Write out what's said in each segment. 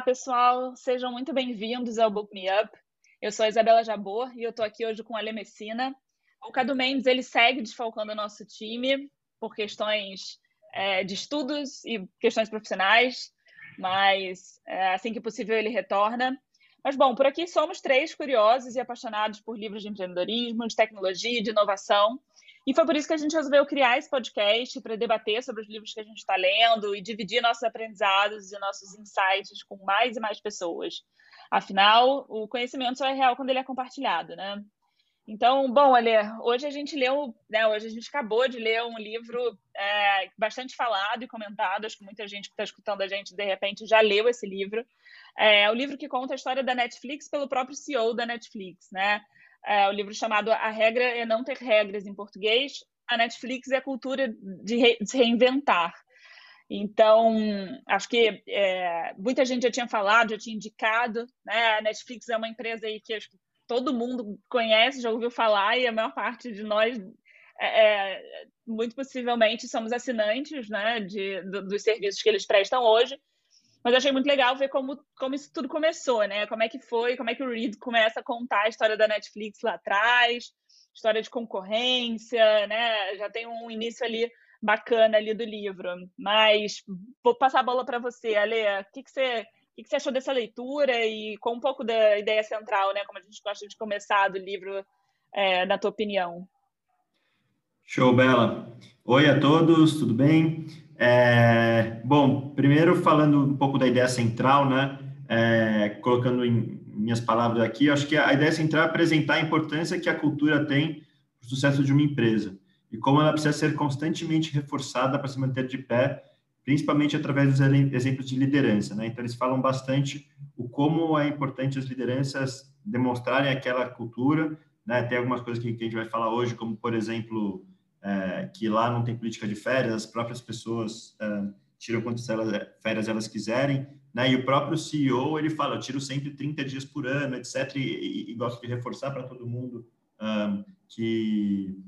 Olá, pessoal, sejam muito bem-vindos ao Book Me Up. Eu sou a Isabela Jabor e eu estou aqui hoje com a Lê Messina. O Cadu Mendes ele segue desfalcando o nosso time por questões é, de estudos e questões profissionais, mas é, assim que possível ele retorna. Mas, bom, por aqui somos três curiosos e apaixonados por livros de empreendedorismo, de tecnologia e de inovação. E foi por isso que a gente resolveu criar esse podcast para debater sobre os livros que a gente está lendo e dividir nossos aprendizados e nossos insights com mais e mais pessoas. Afinal, o conhecimento só é real quando ele é compartilhado, né? Então, bom, Ale, hoje a gente leu, né, hoje a gente acabou de ler um livro é, bastante falado e comentado, acho que muita gente que está escutando a gente, de repente, já leu esse livro. É o livro que conta a história da Netflix pelo próprio CEO da Netflix, né? É o livro chamado A Regra é Não Ter Regras, em português. A Netflix é a cultura de, re, de reinventar. Então, acho que é, muita gente já tinha falado, já tinha indicado, né? A Netflix é uma empresa aí que acho que todo mundo conhece, já ouviu falar, e a maior parte de nós, é, é muito possivelmente, somos assinantes né, de, do, dos serviços que eles prestam hoje. Mas achei muito legal ver como, como isso tudo começou, né? Como é que foi, como é que o Reed começa a contar a história da Netflix lá atrás, história de concorrência, né? Já tem um início ali bacana ali do livro. Mas vou passar a bola para você, Ale. O que, que você o que você achou dessa leitura e com um pouco da ideia central, né? Como a gente gosta de começar do livro, é, na tua opinião. Show, Bela. Oi a todos, tudo bem? É, bom, primeiro falando um pouco da ideia central, né? É, colocando em minhas palavras aqui, acho que a ideia central é apresentar a importância que a cultura tem para o sucesso de uma empresa e como ela precisa ser constantemente reforçada para se manter de pé, principalmente através dos exemplos de liderança, né? Então eles falam bastante o como é importante as lideranças demonstrarem aquela cultura, né? Tem algumas coisas que, a gente vai falar hoje, como por exemplo é, que lá não tem política de férias, as próprias pessoas é, tiram quantas elas, férias elas quiserem, né? E o próprio CEO, ele fala, eu tiro sempre 30 dias por ano, etc, e, e, e gosto de reforçar para todo mundo um, que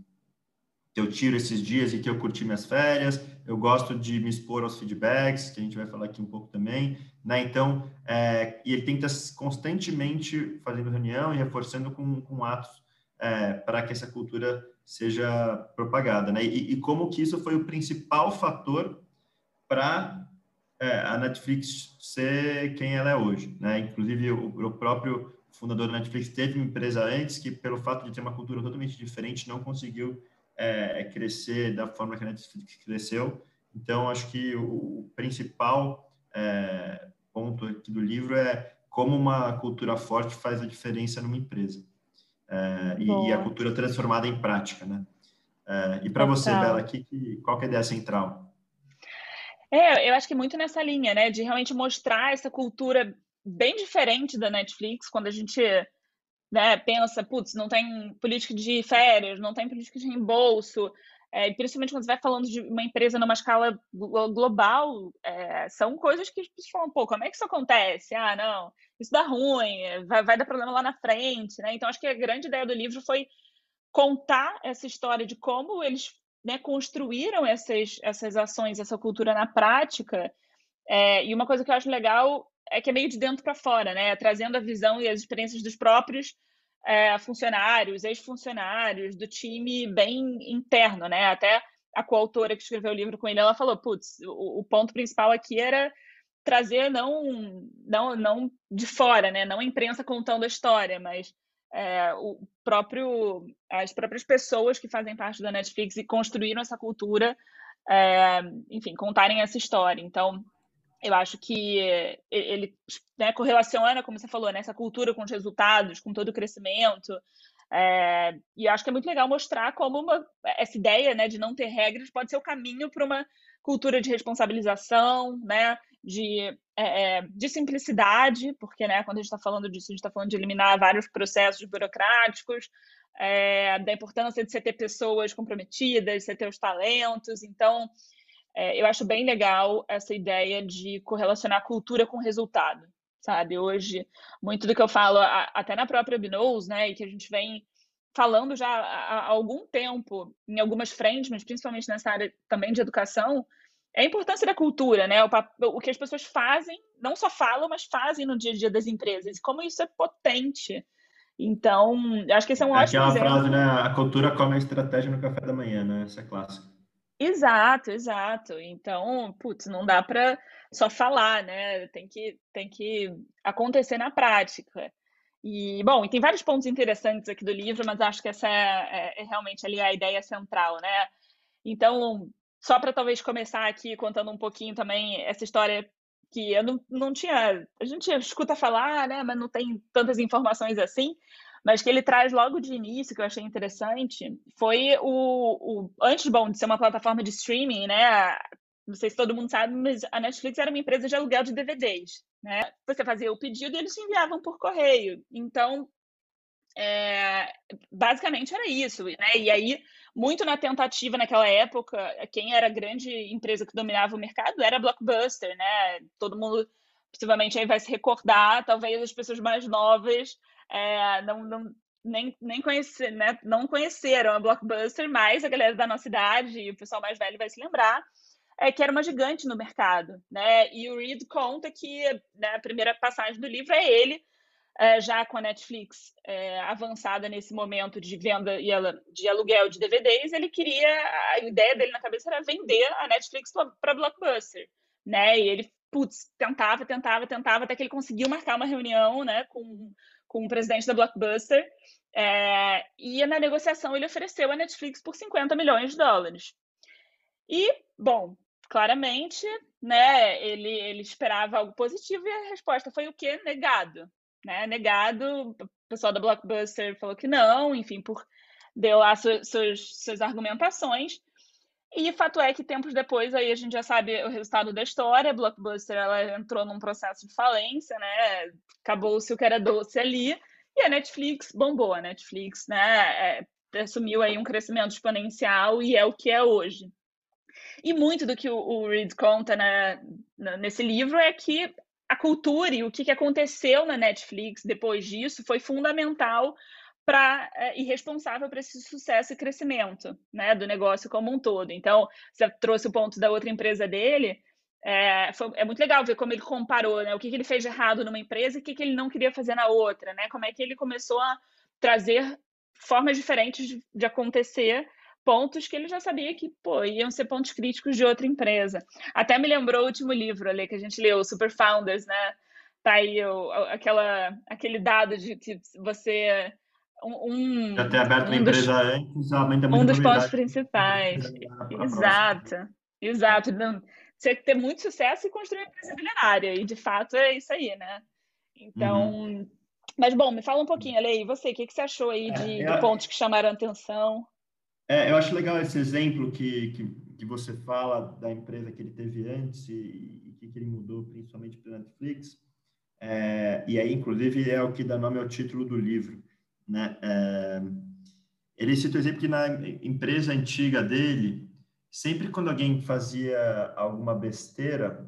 eu tiro esses dias e que eu curti minhas férias, eu gosto de me expor aos feedbacks, que a gente vai falar aqui um pouco também, né? Então, é, e ele tenta constantemente fazendo reunião e reforçando com, com atos é, para que essa cultura seja propagada, né? E, e, como que isso foi o principal fator para é, a Netflix ser quem ela é hoje, né? Inclusive o, o, próprio fundador da Netflix teve uma empresa antes que, pelo fato de ter uma cultura totalmente diferente, não conseguiu é, crescer da forma que a Netflix cresceu. Então, acho que o, o principal é, ponto aqui do livro é como uma cultura forte faz a diferença numa empresa é, e, e, a cultura transformada em prática, né? É, e para você, Bela, aqui, qual é a ideia central? É, eu acho que muito nessa linha, né, de realmente mostrar essa cultura bem diferente da Netflix, quando a gente né, pensa, putz, não tem política de férias, não tem política de reembolso, é, principalmente quando você vai falando de uma empresa numa escala global, é, são coisas que as pessoas falam, pô, como é que isso acontece? Ah, não, isso dá ruim, vai, vai dar problema lá na frente, né? Então, acho que a grande ideia do livro foi contar essa história de como eles né, construíram essas, essas ações, essa cultura na prática. É, e uma coisa que eu acho legal é que é meio de dentro para fora, né? Trazendo a visão e as experiências dos próprios é, funcionários, ex-funcionários, do time bem interno, né? Até a coautora que escreveu o livro com ele, ela falou, putz, o, o, ponto principal aqui era trazer não, não, não de fora, né? Não a imprensa contando a história, mas é, o próprio, as próprias pessoas que fazem parte da Netflix e construíram essa cultura, é, enfim, contarem essa história. Então, eu acho que ele né, correlaciona, como você falou, né, essa cultura com os resultados, com todo o crescimento. É, e acho que é muito legal mostrar como uma, essa ideia né, de não ter regras pode ser o caminho para uma cultura de responsabilização, né, de, é, é de simplicidade, porque né, quando a gente está falando disso, a gente está falando de eliminar vários processos burocráticos, é, da importância de você ter pessoas comprometidas, você ter os talentos. Então, é, eu acho bem legal essa ideia de correlacionar cultura com resultado, sabe? Hoje, muito do que eu falo, a, até na própria Binous, né, e que a gente vem falando já há, há algum tempo em algumas frentes, mas principalmente nessa área também de educação, é a importância da cultura, né? O, o, que as pessoas fazem, não só falam, mas fazem no dia a dia das empresas. Como isso é potente. Então, acho que esse é um é ótimo Aquela frase, né? A cultura come a estratégia no café da manhã, né? Essa é clássica. Exato, exato. Então, putz, não dá para só falar, né? Tem que, tem que acontecer na prática. E, bom, e tem vários pontos interessantes aqui do livro, mas acho que essa é, é, é realmente ali a ideia central, né? Então, só para talvez começar aqui contando um pouquinho também essa história que eu não, não tinha. A gente escuta falar, né? Mas não tem tantas informações assim. Mas que ele traz logo de início, que eu achei interessante, foi o, o antes bom de ser uma plataforma de streaming, né? Não sei se todo mundo sabe, mas a Netflix era uma empresa de aluguel de DVDs, né? Você fazia o pedido e eles enviavam por correio. Então, é, basicamente era isso, né? E aí, muito na tentativa naquela época, quem era a grande empresa que dominava o mercado era a Blockbuster, né? Todo mundo possivelmente aí vai se recordar, talvez as pessoas mais novas é, não, não, nem, nem conhecer, né? não conheceram a Blockbuster, mas a galera da nossa idade e o pessoal mais velho vai se lembrar. É, que era uma gigante no mercado, né? E o Reed conta que né, a primeira passagem do livro é ele é, já com a Netflix é, avançada nesse momento de venda e de aluguel de DVDs, ele queria, a ideia dele na cabeça era vender a Netflix para Blockbuster, né? E ele, putz, tentava, tentava, tentava, até que ele conseguiu marcar uma reunião, né, com, com o presidente da Blockbuster, é, e na negociação ele ofereceu a Netflix por 50 milhões de dólares. E, bom, claramente, né, ele, ele esperava algo positivo e a resposta foi o quê? Negado, né, negado. O pessoal da Blockbuster falou que não, enfim, por deu lá suas, suas, suas argumentações. E fato é que tempos depois aí a gente já sabe o resultado da história. A Blockbuster ela entrou num processo de falência, né? Acabou-se o que era doce ali. E a Netflix bombou. A Netflix, né? É, assumiu aí um crescimento exponencial e é o que é hoje. E muito do que o, Reed conta né, nesse livro é que a cultura e o que aconteceu na Netflix depois disso foi fundamental para é, e responsável por esse sucesso e crescimento né, do negócio como um todo. Então, você trouxe o ponto da outra empresa dele. É, foi, é muito legal ver como ele comparou né, o que, que ele fez de errado numa empresa e o que, que ele não queria fazer na outra, né? Como é que ele começou a trazer formas diferentes de, de acontecer pontos que ele já sabia que pô, iam ser pontos críticos de outra empresa. Até me lembrou o último livro ali que a gente leu, Super Founders, né? Tá aí o, aquela, aquele dado de que você. Um, Já ter aberto um empresa antes aumenta muito Um dos pontos principais. Exato, exato. Você ter muito sucesso e construir uma empresa milionária. E de fato é isso aí, né? Então. Uhum. Mas bom, me fala um pouquinho, Ale, e você, o que, que você achou aí é, de, é, de pontos que chamaram atenção? É, eu acho legal esse exemplo que, que, que, você fala da empresa que ele teve antes e, e que, que ele mudou principalmente para Netflix. É, e aí, inclusive, é o que dá nome ao título do livro. Né? É, ele cita o exemplo que na empresa antiga dele, sempre quando alguém fazia alguma besteira,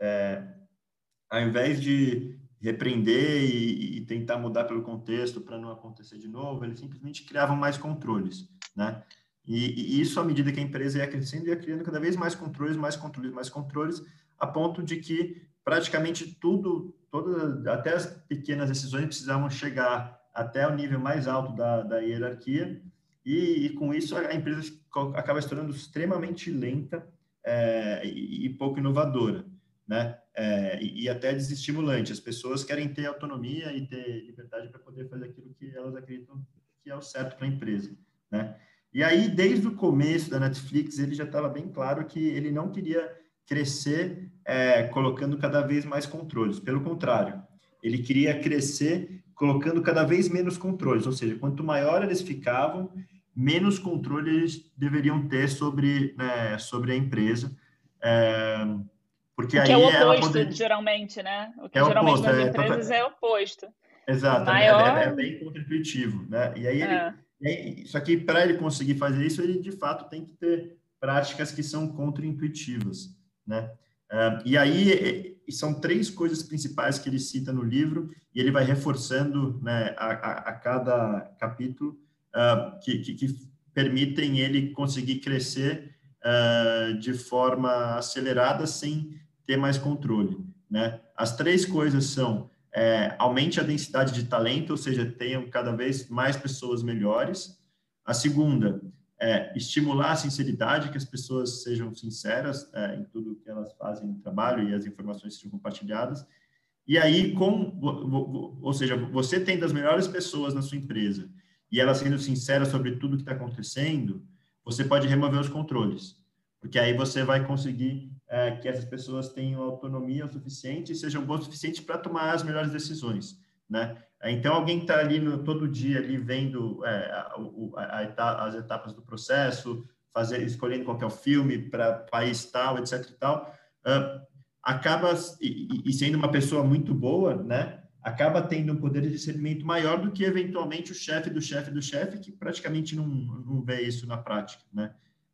é, ao invés de repreender e, e, tentar mudar pelo contexto para não acontecer de novo, eles simplesmente criavam mais controles né? E, e, isso, à medida que a empresa ia crescendo, ia criando cada vez mais controles, mais controles, mais controles, a ponto de que praticamente tudo, todas, até as pequenas decisões precisavam chegar até o nível mais alto da, da hierarquia, e, e, com isso a empresa acaba se tornando extremamente lenta é, e, e, pouco inovadora, né? É, e, e, até desestimulante. As pessoas querem ter autonomia e ter liberdade para poder fazer aquilo que elas acreditam que é o certo para a empresa né? E aí, desde o começo da Netflix, ele já estava bem claro que ele não queria crescer é, colocando cada vez mais controles. Pelo contrário, ele queria crescer colocando cada vez menos controles. Ou seja, quanto maior eles ficavam, menos controle eles deveriam ter sobre, né, sobre a empresa. É, porque aí é o oposto, poder... geralmente, né? O que é geralmente oposto, nas é, empresas é, é o oposto. Exato, é, maior... é, é, bem contra-intuitivo, né? E aí ele só que para ele conseguir fazer isso, ele de fato tem que ter práticas que são contra-intuitivas, né? Uh, e aí são três coisas principais que ele cita no livro e ele vai reforçando né, a, a, a cada capítulo uh, que, que, que, permitem ele conseguir crescer uh, de forma acelerada sem ter mais controle. Né? As três coisas são é, aumente a densidade de talento, ou seja, tenham cada vez mais pessoas melhores. A segunda é estimular a sinceridade, que as pessoas sejam sinceras é, em tudo que elas fazem no trabalho e as informações sejam compartilhadas. E aí, com, ou seja, você tendo as melhores pessoas na sua empresa e elas sendo sinceras sobre tudo que está acontecendo, você pode remover os controles, porque aí você vai conseguir é, que essas pessoas tenham autonomia o suficiente e sejam boas o suficiente para tomar as melhores decisões, né? Então, alguém está ali no, todo dia ali vendo é, a, a, as etapas do processo, fazer, escolhendo qual é o filme para país tal, etc e tal, uh, acaba, e, e, sendo uma pessoa muito boa, né? Acaba tendo um poder de discernimento maior do que, eventualmente, o chefe do chefe do chefe, que praticamente não, não vê isso na prática, né?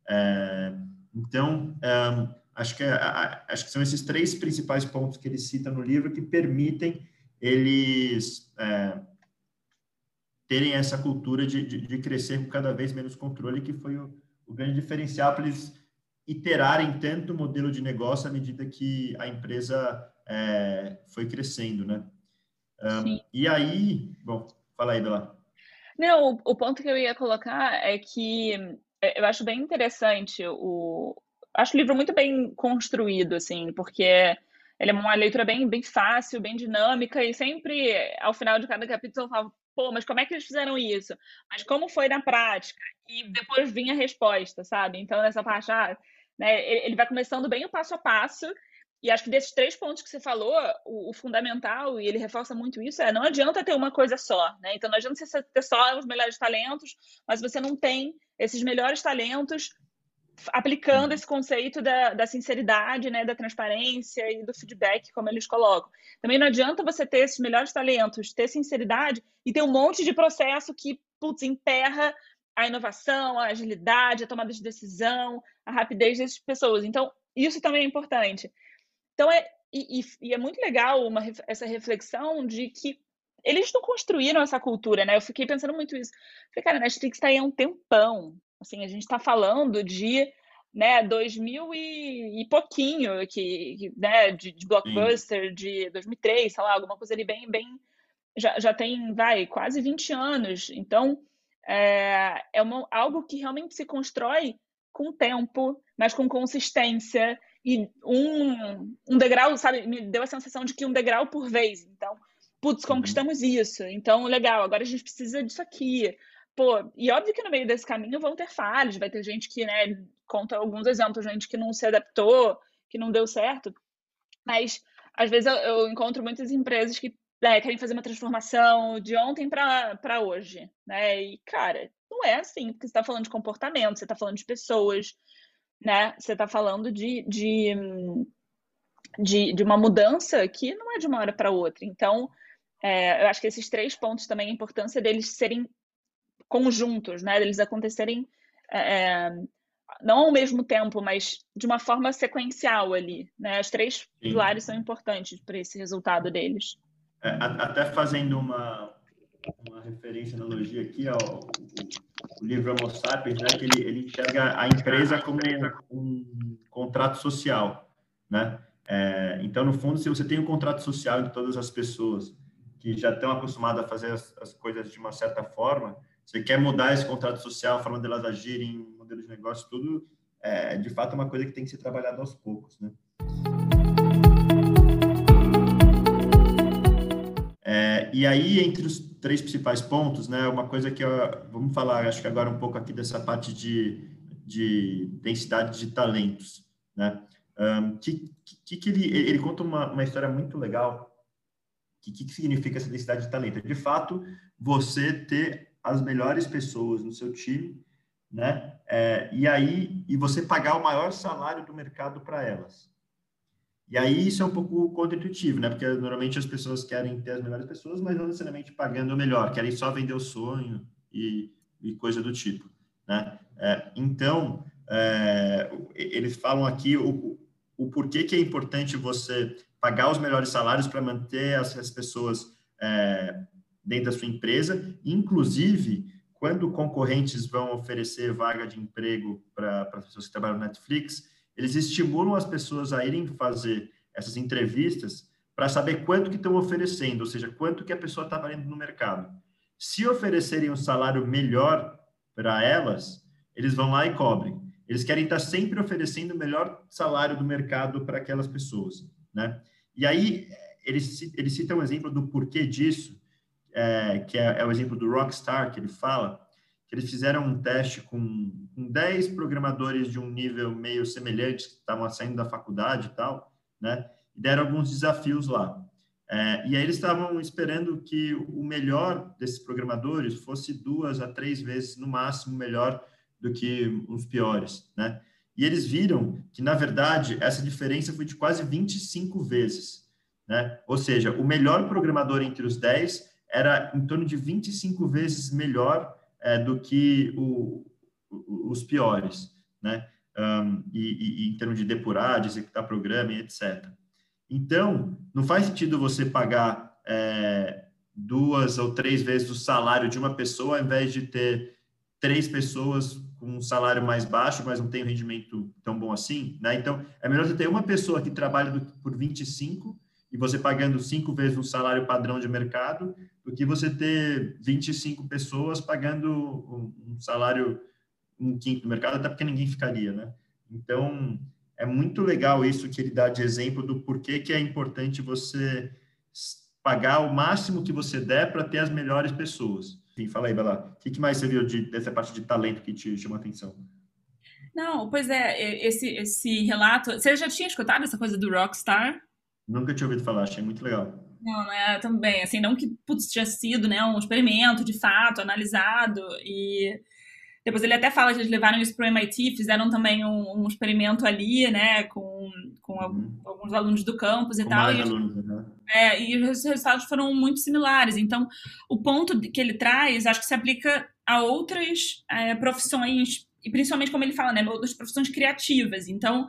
É, então, um, acho, que, é, acho que são esses três principais pontos que ele cita no livro que permitem eles é, terem essa cultura de, de, de, crescer com cada vez menos controle, que foi o, o grande diferencial para eles iterarem tanto o modelo de negócio à medida que a empresa é, foi crescendo, né? Um, e aí, bom, fala aí, Bela. Não, o, o ponto que eu ia colocar é que é, eu acho bem interessante o, acho o livro muito bem construído, assim, porque ele é uma leitura bem, bem fácil, bem dinâmica, e sempre, ao final de cada capítulo, eu falo, pô, mas como é que eles fizeram isso? Mas como foi na prática? E depois vinha a resposta, sabe? Então, nessa parte, ah, né, ele vai começando bem o passo a passo, e acho que desses três pontos que você falou, o, o, fundamental, e ele reforça muito isso, é não adianta ter uma coisa só, né? Então não adianta você ter só os melhores talentos, mas você não tem esses melhores talentos aplicando esse conceito da, da sinceridade, né, da transparência e do feedback, como eles colocam. Também não adianta você ter esses melhores talentos, ter sinceridade e ter um monte de processo que, putz, emperra a inovação, a agilidade, a tomada de decisão, a rapidez dessas pessoas. Então, isso também é importante. Então, é, e, e é muito legal uma, essa reflexão de que eles não construíram essa cultura, né? Eu fiquei pensando muito isso. Falei, cara, a Netflix está aí há um tempão. Assim, a gente está falando de né, 2000 e, e pouquinho que, que né, de, de blockbuster Sim. de 2003, sei lá, alguma coisa ali bem, bem já, já tem, vai, quase 20 anos. Então, é, é uma, algo que realmente se constrói com tempo, mas com consistência e um, um degrau, sabe, me deu a sensação de que um degrau por vez. Então, putz, uhum. conquistamos isso. Então, legal, agora a gente precisa disso aqui pô, e óbvio que no meio desse caminho vão ter falhas, vai ter gente que, né, conta alguns exemplos, gente que não se adaptou, que não deu certo, mas às vezes eu, eu encontro muitas empresas que né, querem fazer uma transformação de ontem para hoje, né, e cara, não é assim, porque você está falando de comportamento, você está falando de pessoas, né, você está falando de, de, de, de uma mudança que não é de uma hora para outra, então é, eu acho que esses três pontos também, a importância deles serem conjuntos, né? Eles acontecerem é, é, não ao mesmo tempo, mas de uma forma sequencial ali, né? Os três Sim. pilares são importantes para esse resultado deles. É, até fazendo uma, uma referência, analogia aqui ao o livro Homo Sapiens, né? Que ele, ele enxerga a empresa como um contrato social, né? É, então, no fundo, se você tem um contrato social de todas as pessoas que já estão acostumadas a fazer as, as coisas de uma certa forma, você quer mudar esse contrato social, a forma delas agirem, modelo de negócio, tudo, é, de fato é uma coisa que tem que ser trabalhada aos poucos, né? É, e aí, entre os três principais pontos, né, uma coisa que eu, vamos falar, acho que agora um pouco aqui dessa parte de, de densidade de talentos, né? Um, que, que, que ele, ele conta uma, uma história muito legal. O que, que significa essa densidade de talento? De fato, você ter as melhores pessoas no seu time, né? É, e aí, e você pagar o maior salário do mercado para elas. E aí isso é um pouco contra-intuitivo, né? Porque normalmente as pessoas querem ter as melhores pessoas, mas não necessariamente pagando o melhor, querem só vender o sonho e, e coisa do tipo, né? É, então, é, eles falam aqui o, o porquê que é importante você pagar os melhores salários para manter as, as pessoas é, dentro da sua empresa, inclusive quando concorrentes vão oferecer vaga de emprego para as pessoas que trabalham no Netflix, eles estimulam as pessoas a irem fazer essas entrevistas para saber quanto que estão oferecendo, ou seja, quanto que a pessoa está valendo no mercado. Se oferecerem um salário melhor para elas, eles vão lá e cobrem. Eles querem estar sempre oferecendo o melhor salário do mercado para aquelas pessoas, né? E aí, eles, eles citam um exemplo do porquê disso, é, que é, é, o exemplo do Rockstar, que ele fala, que eles fizeram um teste com, com 10 programadores de um nível meio semelhante, que estavam saindo da faculdade e tal, né? E deram alguns desafios lá. É, e aí eles estavam esperando que o melhor desses programadores fosse duas a três vezes, no máximo, melhor do que os piores, né? E eles viram que, na verdade, essa diferença foi de quase 25 vezes, né? Ou seja, o melhor programador entre os 10 era em torno de 25 vezes melhor é, do que o, os piores, né? Um, e, e, em termos de depurar, de executar programa e etc. Então, não faz sentido você pagar é, duas ou três vezes o salário de uma pessoa, ao invés de ter três pessoas com um salário mais baixo, mas não tem um rendimento tão bom assim, né? Então, é melhor você ter uma pessoa que trabalha por 25 e você pagando cinco vezes o salário padrão de mercado, do que você ter 25 pessoas pagando um, salário um quinto do mercado, até porque ninguém ficaria, né? Então, é muito legal isso que ele dá de exemplo do porquê que é importante você pagar o máximo que você der para ter as melhores pessoas. Enfim, fala aí, Bela, o que mais você viu de, dessa parte de talento que te chamou a atenção? Não, pois é, esse, esse relato. Você já tinha escutado essa coisa do Rockstar? Nunca tinha ouvido falar, achei muito legal. Não, é também, assim, não que putz, tinha sido né, um experimento de fato, analisado, e depois ele até fala que eles levaram isso para o MIT, fizeram também um, um, experimento ali, né, com, com uhum. alguns alunos do campus e com tal. e, alunos, né? é, e os resultados foram muito similares. Então, o ponto que ele traz, acho que se aplica a outras é, profissões, e principalmente, como ele fala, né, outras profissões criativas. Então,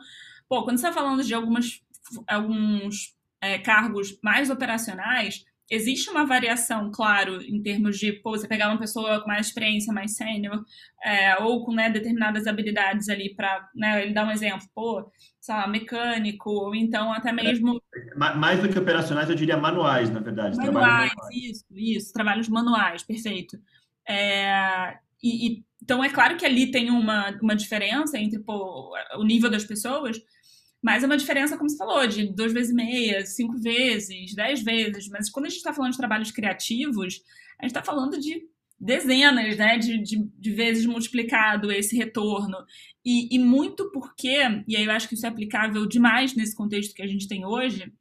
pô, quando você está falando de algumas alguns é, cargos mais operacionais, existe uma variação, claro, em termos de, pô, você pegar uma pessoa com mais experiência, mais sênior, é, ou com né, determinadas habilidades ali para, né, ele dá um exemplo, pô, sei lá, mecânico, ou então até mesmo... Mais do que operacionais, eu diria manuais, na verdade. Manuais, manuais. isso, isso, trabalhos manuais, perfeito. É, e, e, então, é claro que ali tem uma, uma diferença entre pô, o nível das pessoas, mas é uma diferença, como você falou, de duas vezes e meia, cinco vezes, dez vezes. Mas quando a gente está falando de trabalhos criativos, a gente está falando de dezenas né, de, de, de, vezes multiplicado esse retorno. E, e muito porque, e aí eu acho que isso é aplicável demais nesse contexto que a gente tem hoje,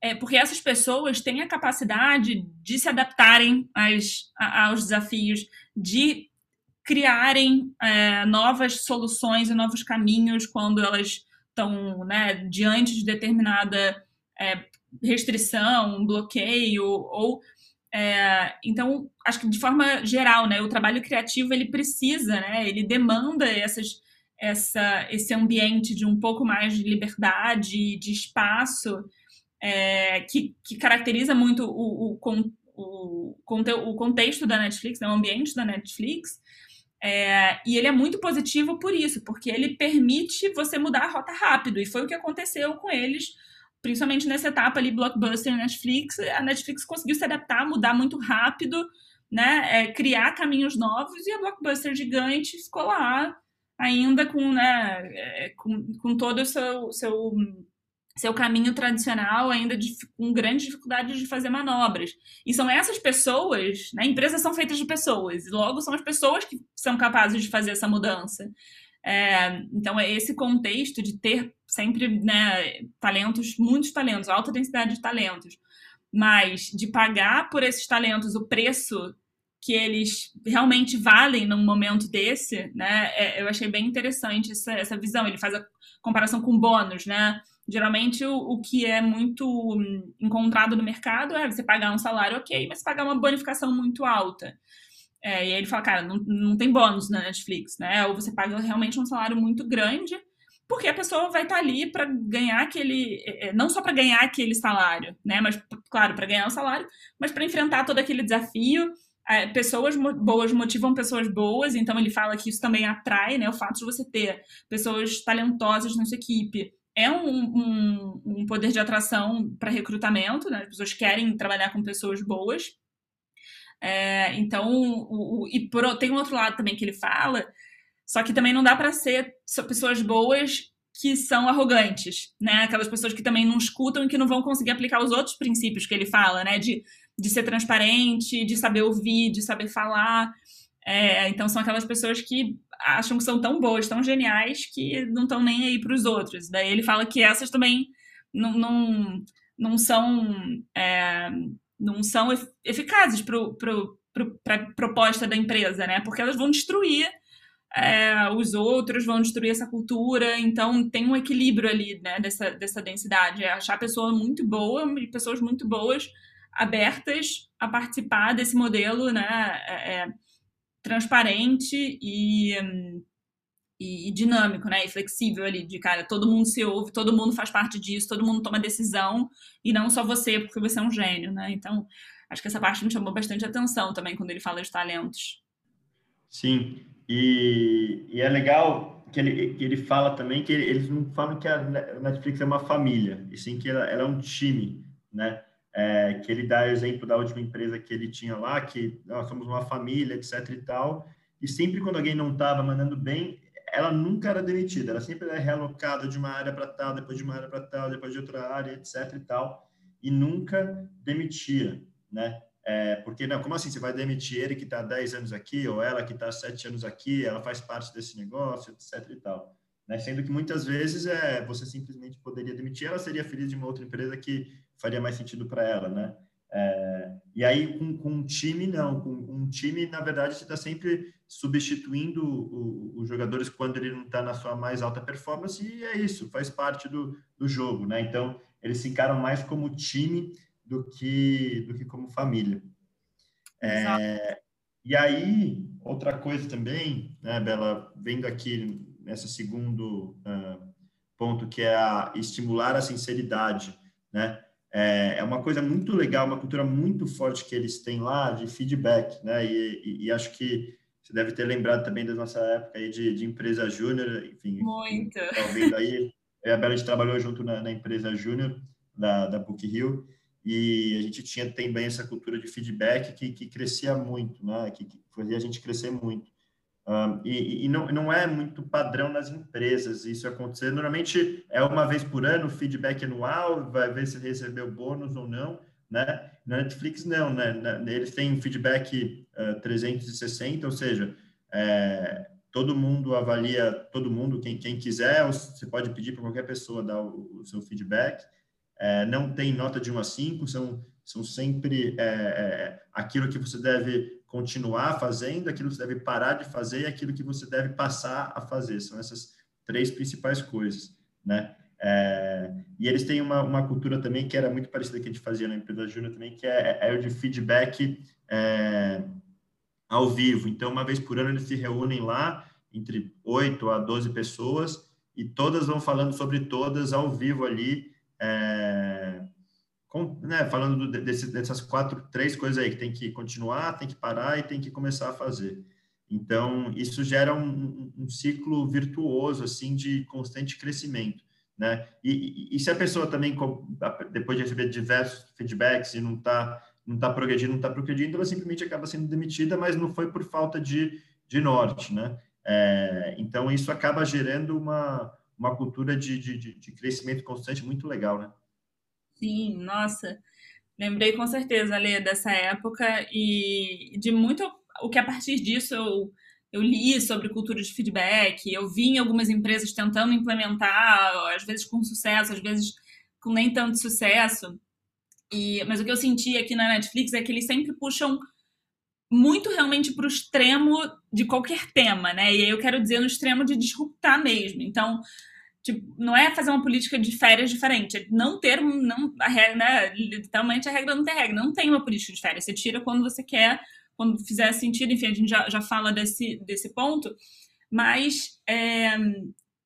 é porque essas pessoas têm a capacidade de se adaptarem às, aos desafios, de criarem é, novas soluções e novos caminhos quando elas estão né, diante de determinada é, restrição, bloqueio, ou é, então acho que de forma geral, né, o trabalho criativo ele precisa, né, ele demanda essas, essa, esse ambiente de um pouco mais de liberdade, de espaço, é, que, que, caracteriza muito o, o, o, o, contexto da Netflix, né, o ambiente da Netflix, é, e ele é muito positivo por isso, porque ele permite você mudar a rota rápido. E foi o que aconteceu com eles, principalmente nessa etapa ali, Blockbuster Netflix. A Netflix conseguiu se adaptar, mudar muito rápido, né? É, criar caminhos novos, e a Blockbuster gigante ficou lá ainda com, né, é, com, com todo o seu, seu seu caminho tradicional ainda de, com grande dificuldade de fazer manobras. E são essas pessoas, né? Empresas são feitas de pessoas, e logo são as pessoas que são capazes de fazer essa mudança. É, então, é esse contexto de ter sempre né, talentos, muitos talentos, alta densidade de talentos, mas de pagar por esses talentos o preço que eles realmente valem num momento desse, né? É, eu achei bem interessante essa, essa visão. Ele faz a comparação com bônus, né? Geralmente, o, o que é muito hum, encontrado no mercado é você pagar um salário ok, mas pagar uma bonificação muito alta. É, e aí ele fala, cara, não, não tem bônus na Netflix, né? Ou você paga realmente um salário muito grande, porque a pessoa vai estar tá ali para ganhar aquele. É, é, não só para ganhar aquele salário, né? Mas, claro, para ganhar o salário, mas para enfrentar todo aquele desafio é, pessoas boas motivam pessoas boas, então ele fala que isso também atrai, né? O fato de você ter pessoas talentosas na sua equipe é um, um, um poder de atração para recrutamento, né? As pessoas querem trabalhar com pessoas boas. É, então, o, o, e por, tem um outro lado também que ele fala, só que também não dá para ser pessoas boas que são arrogantes, né? Aquelas pessoas que também não escutam e que não vão conseguir aplicar os outros princípios que ele fala, né? De, de ser transparente, de saber ouvir, de saber falar. É, então são aquelas pessoas que acham que são tão boas, tão geniais, que não estão nem aí para os outros. Daí ele fala que essas também não, não, não são é, não são eficazes para a proposta da empresa, né? Porque elas vão destruir é, os outros, vão destruir essa cultura. Então tem um equilíbrio ali, né? Dessa, dessa densidade. É achar pessoa muito boa pessoas muito boas abertas a participar desse modelo, né? Transparente e, e, e, dinâmico, né? E flexível ali, de cara, todo mundo se ouve, todo mundo faz parte disso, todo mundo toma decisão, e não só você, porque você é um gênio, né? Então, acho que essa parte me chamou bastante atenção também quando ele fala de talentos. Sim, e, e é legal que ele, que ele fala também que eles não falam que a Netflix é uma família, e sim que ela, ela é um time, né? É, que ele dá exemplo da última empresa que ele tinha lá, que nós somos uma família, etc e tal, e sempre quando alguém não estava mandando bem, ela nunca era demitida, ela sempre era realocada de uma área para tal, depois de uma área para tal, depois de outra área, etc e tal, e nunca demitia, né? É, porque, não, como assim, você vai demitir ele que está há 10 anos aqui, ou ela que está há 7 anos aqui, ela faz parte desse negócio, etc e tal. Né? Sendo que muitas vezes é, você simplesmente poderia demitir, ela seria feliz de uma outra empresa que faria mais sentido para ela, né? É, e aí, com, com, um time, não. Com um time, na verdade, você está sempre substituindo os jogadores quando ele não está na sua mais alta performance, e é isso, faz parte do, do jogo, né? Então, eles se encaram mais como time do que, do que como família. É, e aí, outra coisa também, né, Bela, vendo aqui nesse segundo uh, ponto, que é a estimular a sinceridade, né? É, é uma coisa muito legal, uma cultura muito forte que eles têm lá de feedback, né? E, e, e acho que você deve ter lembrado também da nossa época aí de, de empresa júnior, enfim. Muito. Talvez aí, eu e a Bela, a gente trabalhou junto na, na empresa júnior da, da Book Hill e a gente tinha também essa cultura de feedback que, que crescia muito, né? Que, que fazia a gente crescer muito. Um, e, e não, não, é muito padrão nas empresas isso acontecer. Normalmente é uma vez por ano, feedback anual, vai ver se recebeu bônus ou não, né? Na Netflix, não, né? Eles têm feedback uh, 360, ou seja, é, todo mundo avalia, todo mundo, quem, quem quiser, você pode pedir para qualquer pessoa dar o, o seu feedback. É, não tem nota de 1 a 5, são, são sempre é, é aquilo que você deve continuar fazendo, aquilo que você deve parar de fazer e aquilo que você deve passar a fazer. São essas três principais coisas, né? É, e eles têm uma, uma cultura também que era muito parecida que a gente fazia na empresa Júnior também, que é, é o de feedback é, ao vivo. Então, uma vez por ano, eles se reúnem lá, entre 8 a 12 pessoas, e todas vão falando sobre todas ao vivo ali, é, com, né, falando do, desse, dessas quatro, três coisas aí, que tem que continuar, tem que parar e tem que começar a fazer. Então, isso gera um, um ciclo virtuoso, assim, de constante crescimento, né? E, e, se a pessoa também, depois de receber diversos feedbacks e não está não tá progredindo, não está progredindo, ela simplesmente acaba sendo demitida, mas não foi por falta de, de norte, né? É, então, isso acaba gerando uma, uma cultura de, de, de crescimento constante muito legal, né? Sim, nossa. Lembrei com certeza, Lê, dessa época e de muito o que a partir disso eu, eu li sobre cultura de feedback, eu vi em algumas empresas tentando implementar, às vezes com sucesso, às vezes com nem tanto sucesso. E, mas o que eu senti aqui na Netflix é que eles sempre puxam muito realmente para o extremo de qualquer tema, né? E aí eu quero dizer no extremo de disruptar mesmo. Então, Tipo, não é fazer uma política de férias diferente, é não ter, não, a regra, né, literalmente a regra não tem regra, não tem uma política de férias, você tira quando você quer, quando fizer sentido, enfim, a gente já, já fala desse, desse ponto, mas é,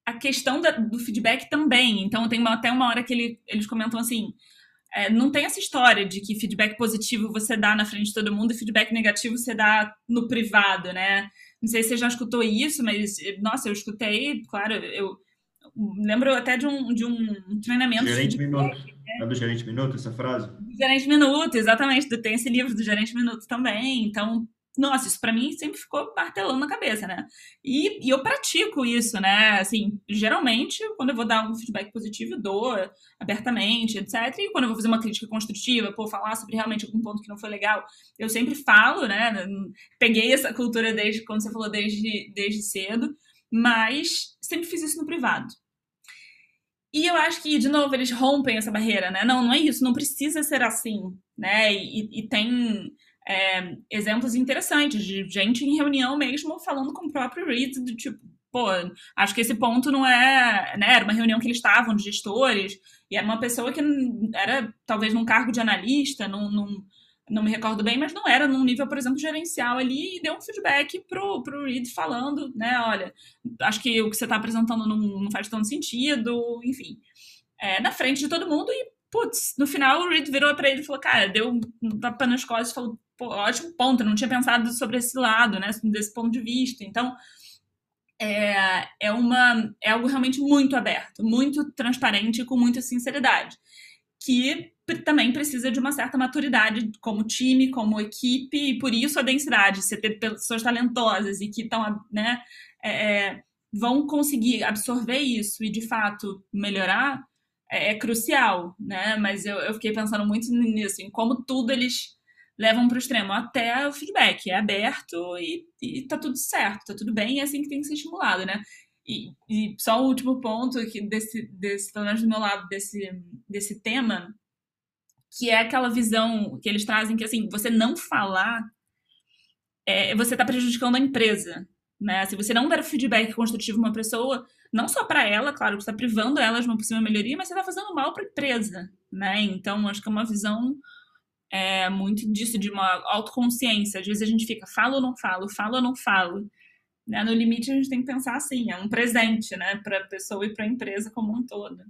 a questão da, do feedback também, então tem uma, até uma hora que ele, eles comentam assim, é, não tem essa história de que feedback positivo você dá na frente de todo mundo e feedback negativo você dá no privado, né? Não sei se você já escutou isso, mas, nossa, eu escutei, claro, eu lembro até de um, de um treinamento. Gerente de Minuto. Né? É do Gerente Minuto, essa frase? Gerente Minuto, exatamente. Tem esse livro do Gerente Minuto também. Então, nossa, isso para mim sempre ficou martelando na cabeça, né? E, e, eu pratico isso, né? Assim, geralmente, quando eu vou dar um feedback positivo, eu dou abertamente, etc. E quando eu vou fazer uma crítica construtiva, pô, falar sobre realmente algum ponto que não foi legal, eu sempre falo, né? Peguei essa cultura desde, quando você falou, desde, desde cedo, mas sempre fiz isso no privado. E eu acho que, de novo, eles rompem essa barreira, né? Não, não é isso, não precisa ser assim, né? E, e tem é, exemplos interessantes de gente em reunião mesmo falando com o próprio Reed, do tipo, pô, acho que esse ponto não é, né, era uma reunião que eles estavam de gestores, e era uma pessoa que era talvez num cargo de analista, num, num, não me recordo bem, mas não era num nível, por exemplo, gerencial ali, e deu um feedback pro, pro Reed falando, né, olha, acho que o que você está apresentando não, não faz tanto sentido, enfim. É, na frente de todo mundo, e putz, no final o Reed virou para ele e falou, cara, deu um tapa nas costas e falou, ótimo ponto, não tinha pensado sobre esse lado, né, desse ponto de vista. Então, é, é, uma, é algo realmente muito aberto, muito transparente e com muita sinceridade, que também precisa de uma certa maturidade como time, como equipe, e por isso a densidade, você ter pessoas talentosas e que estão, né, é, é, vão conseguir absorver isso e de fato melhorar, é, é, crucial, né? Mas eu, eu fiquei pensando muito nisso, em como tudo eles levam para o extremo, até o feedback é aberto e, e tá tudo certo, tá tudo bem, é assim que tem que ser estimulado, né? E, e só o último ponto que desse, desse, pelo menos do meu lado, desse, desse tema, que é aquela visão que eles trazem que, assim, você não falar, é, você está prejudicando a empresa, né? Se você não der feedback construtivo a uma pessoa, não só para ela, claro, que está privando ela de uma possível melhoria, mas você está fazendo mal para a empresa, né? Então, acho que é uma visão é, muito disso, de uma autoconsciência. Às vezes a gente fica, falo ou não falo, falo ou não falo. Né? No limite, a gente tem que pensar assim, é um presente, né, para a pessoa e para a empresa como um todo.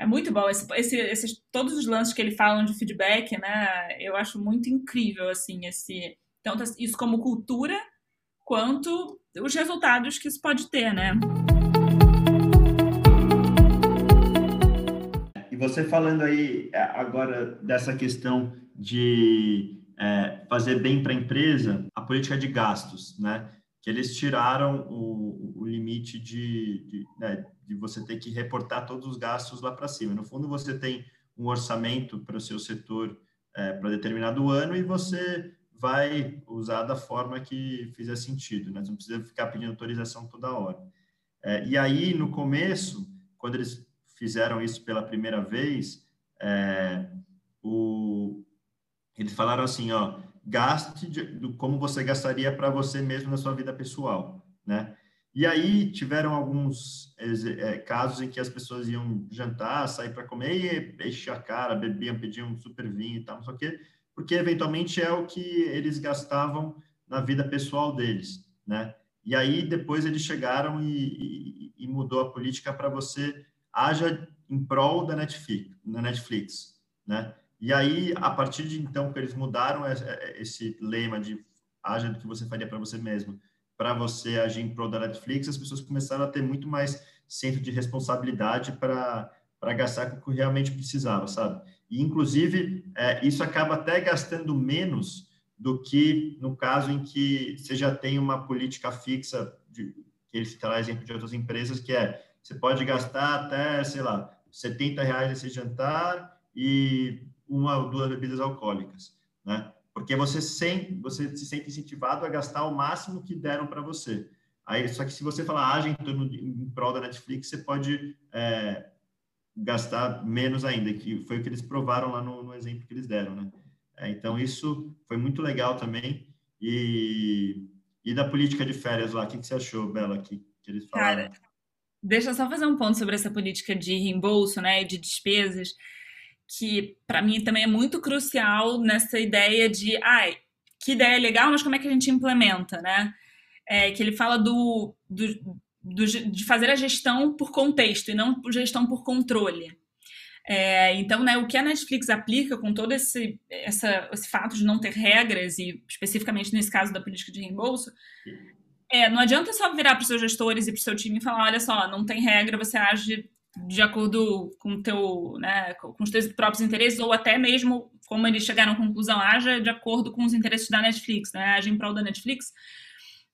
É muito bom. Esse, esse, esses, todos os lances que ele falam de feedback, né, eu acho muito incrível, assim, esse, tanto isso como cultura, quanto os resultados que isso pode ter, né? você falando aí é, agora dessa questão de é, fazer bem para a empresa, a política de gastos, né? Que eles tiraram o, o limite de, de, né, de, você ter que reportar todos os gastos lá para cima. No fundo, você tem um orçamento para o seu setor é, para determinado ano e você vai usar da forma que fizer sentido, né? Você não precisa ficar pedindo autorização toda hora. É, e aí, no começo, quando eles fizeram isso pela primeira vez, é, o, eles falaram assim, ó, gaste de, do, como você gastaria para você mesmo na sua vida pessoal, né? E aí tiveram alguns é, casos em que as pessoas iam jantar, sair para comer e encher a cara, bebiam, pediam super vinho e tal, não sei o quê, porque eventualmente é o que eles gastavam na vida pessoal deles, né? E aí depois eles chegaram e, e, e mudou a política para você haja em prol da Netflix, da Netflix, né? E aí, a partir de então, que eles mudaram esse lema de haja do que você faria para você mesmo, para você agir em prol da Netflix, as pessoas começaram a ter muito mais centro de responsabilidade para para gastar com o que realmente precisava, sabe? E, inclusive, é, isso acaba até gastando menos do que no caso em que você já tem uma política fixa, de, que eles trazem de outras empresas, que é você pode gastar até, sei lá, 70 reais nesse jantar e uma ou duas bebidas alcoólicas, né? Porque você, sem, você se sente incentivado a gastar o máximo que deram para você. Aí, só que se você falar, age em, torno de, em prol da Netflix, você pode é, gastar menos ainda, que foi o que eles provaram lá no, no exemplo que eles deram, né? É, então, isso foi muito legal também. E, e da política de férias lá, o que, que você achou, Bela, que, que eles falaram? Cara, Deixa eu só fazer um ponto sobre essa política de reembolso, né, de despesas, que para mim também é muito crucial nessa ideia de, ai, que ideia legal, mas como é que a gente implementa, né? É, que ele fala do, do, do, de fazer a gestão por contexto e não gestão por controle. É, então, né, o que a Netflix aplica com todo esse, essa, esse fato de não ter regras, e especificamente nesse caso da política de reembolso, é, não adianta só virar para os seus gestores e para o seu time e falar, olha só, não tem regra, você age de acordo com, teu, né, com os teus próprios interesses, ou até mesmo, como eles chegaram à conclusão, haja de acordo com os interesses da Netflix, né, age em prol da Netflix.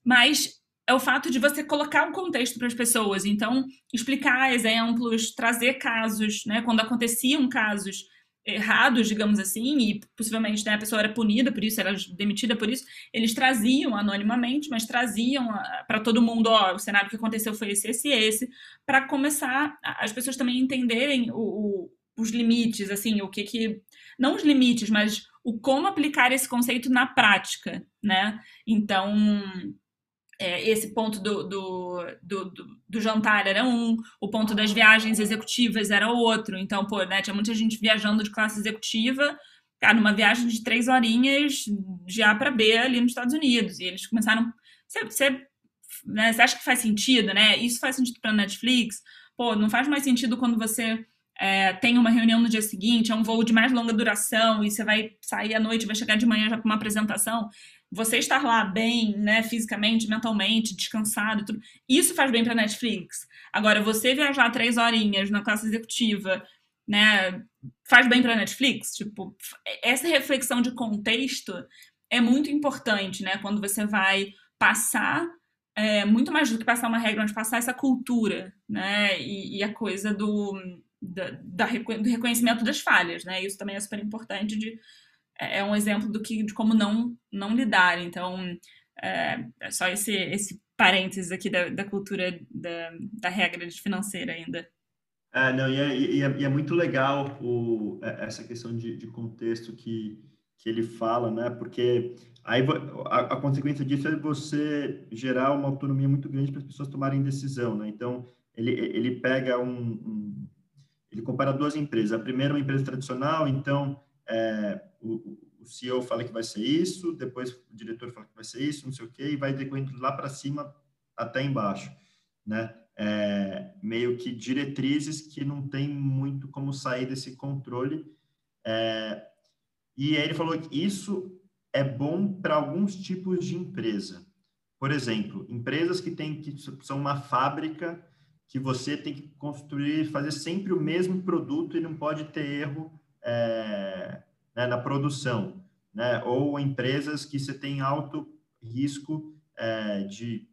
Mas é o fato de você colocar um contexto para as pessoas. Então, explicar exemplos, trazer casos, né? Quando aconteciam casos errados, digamos assim, e possivelmente né, a pessoa era punida por isso, era demitida por isso, eles traziam anonimamente, mas traziam para todo mundo, ó, o cenário que aconteceu foi esse, esse esse, para começar as pessoas também entenderem o, o, os limites, assim, o que que não os limites, mas o como aplicar esse conceito na prática, né? Então, é, esse ponto do, do, do, do, jantar era um, o ponto das viagens executivas era outro. Então, pô, né, tinha muita gente viajando de classe executiva, cara, numa viagem de três horinhas de A para B ali nos Estados Unidos. E eles começaram. Você, você, né, acha que faz sentido, né? Isso faz sentido para Netflix? Pô, não faz mais sentido quando você é, tem uma reunião no dia seguinte, é um voo de mais longa duração e você vai sair à noite, vai chegar de manhã já para uma apresentação você estar lá bem, né, fisicamente, mentalmente, descansado, tudo, isso faz bem para Netflix. Agora, você viajar três horinhas na classe executiva, né, faz bem para Netflix. Tipo, essa reflexão de contexto é muito importante, né, quando você vai passar é, muito mais do que passar uma regra, mas passar essa cultura, né, e, e a coisa do, da, da, do reconhecimento das falhas, né. Isso também é super importante de é, é um exemplo do que de como não não lidar. Então, é, é só esse esse parênteses aqui da, da cultura da, da regra financeira ainda. É, não, e é, e é, e é muito legal o, é, essa questão de, de, contexto que, que ele fala, né? Porque aí a, a, consequência disso é você gerar uma autonomia muito grande para as pessoas tomarem decisão, né? Então, ele, ele pega um, um ele compara duas empresas. A primeira é uma empresa tradicional, então é, o, o CEO fala que vai ser isso, depois o diretor fala que vai ser isso, não sei o quê, e vai decorrendo lá para cima até embaixo, né? É, meio que diretrizes que não tem muito como sair desse controle. É, e aí ele falou que isso é bom para alguns tipos de empresa. Por exemplo, empresas que têm que são uma fábrica que você tem que construir, fazer sempre o mesmo produto e não pode ter erro é, né, na produção, né? ou empresas que você tem alto risco é, de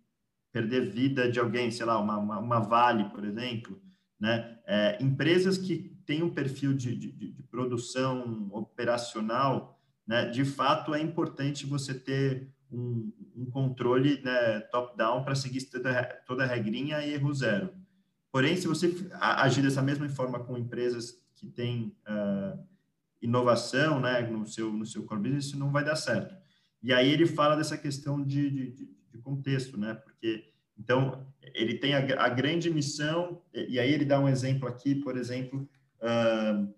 perder vida de alguém, sei lá, uma, uma, uma Vale, por exemplo, né? É, empresas que têm um perfil de, de, de produção operacional, né? De fato, é importante você ter um, um controle né, top-down para seguir toda, toda a regrinha e erro zero. Porém, se você agir dessa mesma forma com empresas que têm uh, inovação né, no, seu, no seu core business, isso não vai dar certo. E aí ele fala dessa questão de, de, de contexto, né? Porque, então, ele tem a, a, grande missão, e aí ele dá um exemplo aqui, por exemplo, uh,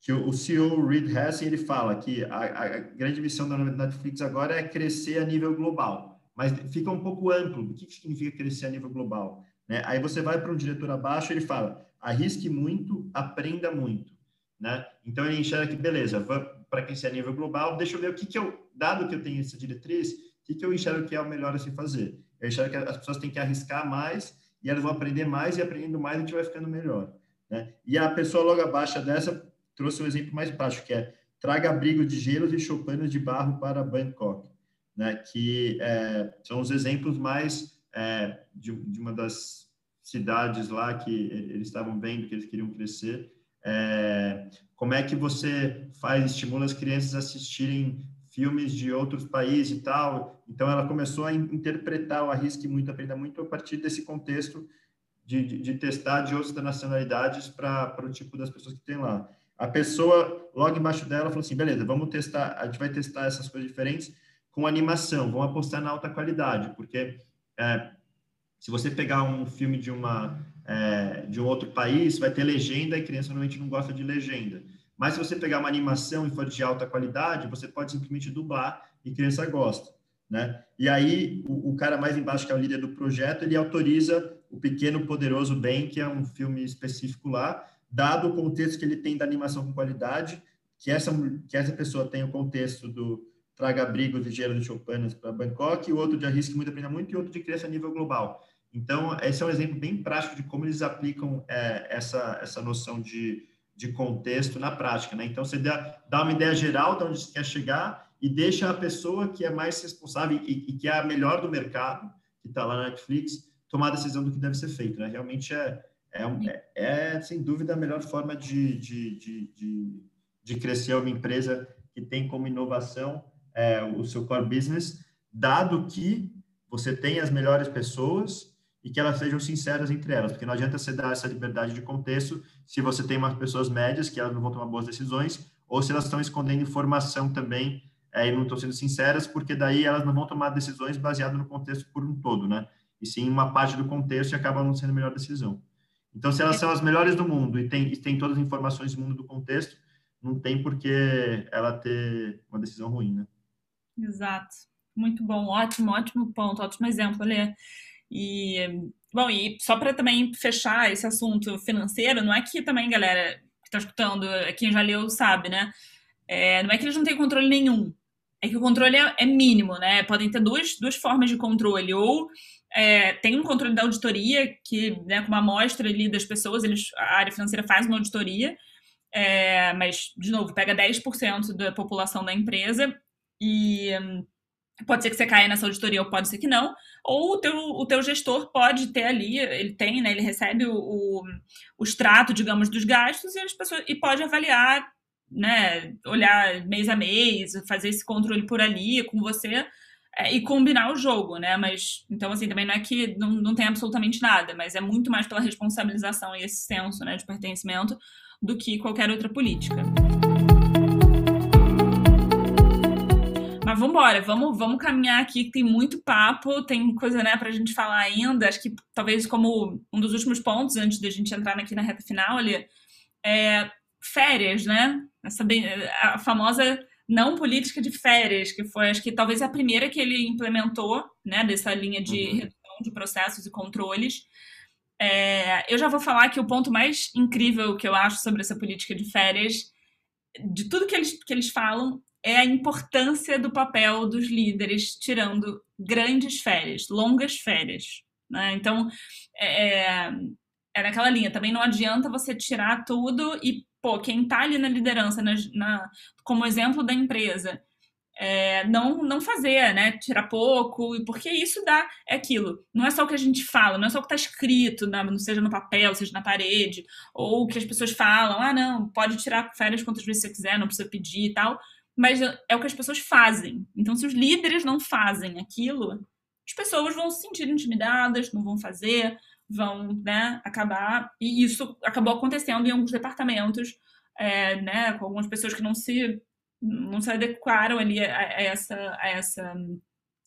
que o, CEO Reed Hassen, ele fala que a, a grande missão da Netflix agora é crescer a nível global. Mas fica um pouco amplo. O que, que significa crescer a nível global? Né? Aí você vai para um diretor abaixo, ele fala, arrisque muito, aprenda muito. Né? Então, ele enxerga que, beleza, para crescer a nível global, deixa eu ver o que, que eu, dado que eu tenho essa diretriz, o que, que eu enxergo que é o melhor a se fazer. Eu enxergo que as pessoas têm que arriscar mais e elas vão aprender mais e aprendendo mais a gente vai ficando melhor. Né? E a pessoa logo abaixo dessa trouxe um exemplo mais baixo, que é traga abrigo de gelos e choupanos de barro para Bangkok, né? que é, são os exemplos mais é, de, de uma das cidades lá que eles estavam vendo que eles queriam crescer. É, como é que você faz, estimula as crianças a assistirem filmes de outros países e tal. Então, ela começou a interpretar o Arrisque Muito, Aprenda Muito a partir desse contexto de, de, de testar de outras nacionalidades para o tipo das pessoas que tem lá. A pessoa, logo embaixo dela, falou assim, beleza, vamos testar, a gente vai testar essas coisas diferentes com animação, vamos apostar na alta qualidade, porque é, se você pegar um filme de uma é, de um outro país, vai ter legenda e criança normalmente não gosta de legenda. Mas se você pegar uma animação e for de alta qualidade, você pode simplesmente dublar e criança gosta, né? E aí o, o cara mais embaixo que é o líder do projeto, ele autoriza o Pequeno Poderoso Bem, que é um filme específico lá, dado o contexto que ele tem da animação com qualidade, que essa, que essa pessoa tem o contexto do traga abrigos e gelo de Chopanas para Bangkok, e o outro de arrisque muito, aprenda muito, e outro de cresça a nível global. Então, esse é um exemplo bem prático de como eles aplicam é, essa, essa noção de, de contexto na prática. Né? Então, você dá, dá uma ideia geral de onde você quer chegar e deixa a pessoa que é mais responsável e, e que é a melhor do mercado, que está lá na Netflix, tomar a decisão do que deve ser feito. Né? Realmente é, é, é, é, sem dúvida, a melhor forma de, de, de, de, de crescer uma empresa que tem como inovação é, o seu core business, dado que você tem as melhores pessoas e que elas sejam sinceras entre elas, porque não adianta você dar essa liberdade de contexto se você tem umas pessoas médias que elas não vão tomar boas decisões, ou se elas estão escondendo informação também é, e não estão sendo sinceras, porque daí elas não vão tomar decisões baseadas no contexto por um todo, né? E sim uma parte do contexto e acaba não sendo a melhor decisão. Então, se elas são as melhores do mundo e tem, e tem todas as informações do mundo do contexto, não tem por que ela ter uma decisão ruim, né? Exato. Muito bom, ótimo, ótimo ponto, ótimo exemplo, Lê. E, bom, e só para também fechar esse assunto financeiro, não é que também, galera que está escutando, quem já leu sabe, né? É, não é que eles não têm controle nenhum, é que o controle é, é mínimo, né? Podem ter duas, duas formas de controle, ou é, tem um controle da auditoria, que, né, com uma amostra ali das pessoas, eles, a área financeira faz uma auditoria, é, mas, de novo, pega 10% da população da empresa e pode ser que você caia nessa auditoria ou pode ser que não, ou o teu, o teu gestor pode ter ali, ele tem, né, ele recebe o, o, extrato, digamos, dos gastos e, as pessoas, e pode avaliar, né, olhar mês a mês, fazer esse controle por ali com você é, e combinar o jogo, né, mas, então, assim, também não é que não, não tem absolutamente nada, mas é muito mais pela responsabilização e esse senso, né, de pertencimento do que qualquer outra política. Mas vamos embora, vamos, vamos caminhar aqui, que tem muito papo, tem coisa né, para a gente falar ainda. Acho que talvez como um dos últimos pontos, antes da gente entrar aqui na reta final ali, é férias, né? Essa bem, a famosa não política de férias, que foi, acho que talvez a primeira que ele implementou, né, dessa linha de uhum. redução de processos e controles. É, eu já vou falar que o ponto mais incrível que eu acho sobre essa política de férias, de tudo que eles, que eles falam, é a importância do papel dos líderes tirando grandes férias, longas férias. Né? Então, é, é, é naquela linha. Também não adianta você tirar tudo e, pô, quem está ali na liderança, na, na, como exemplo da empresa, é, não, não fazer, né? Tirar pouco, porque isso dá é aquilo. Não é só o que a gente fala, não é só o que está escrito, na, seja no papel, seja na parede, ou o que as pessoas falam, ah, não, pode tirar férias quantas vezes você quiser, não precisa pedir e tal mas é o que as pessoas fazem. Então, se os líderes não fazem aquilo, as pessoas vão se sentir intimidadas, não vão fazer, vão né, acabar. E isso acabou acontecendo em alguns departamentos, é, né, com algumas pessoas que não se, não se adequaram ali a, a essa, a, essa,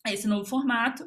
a esse novo formato.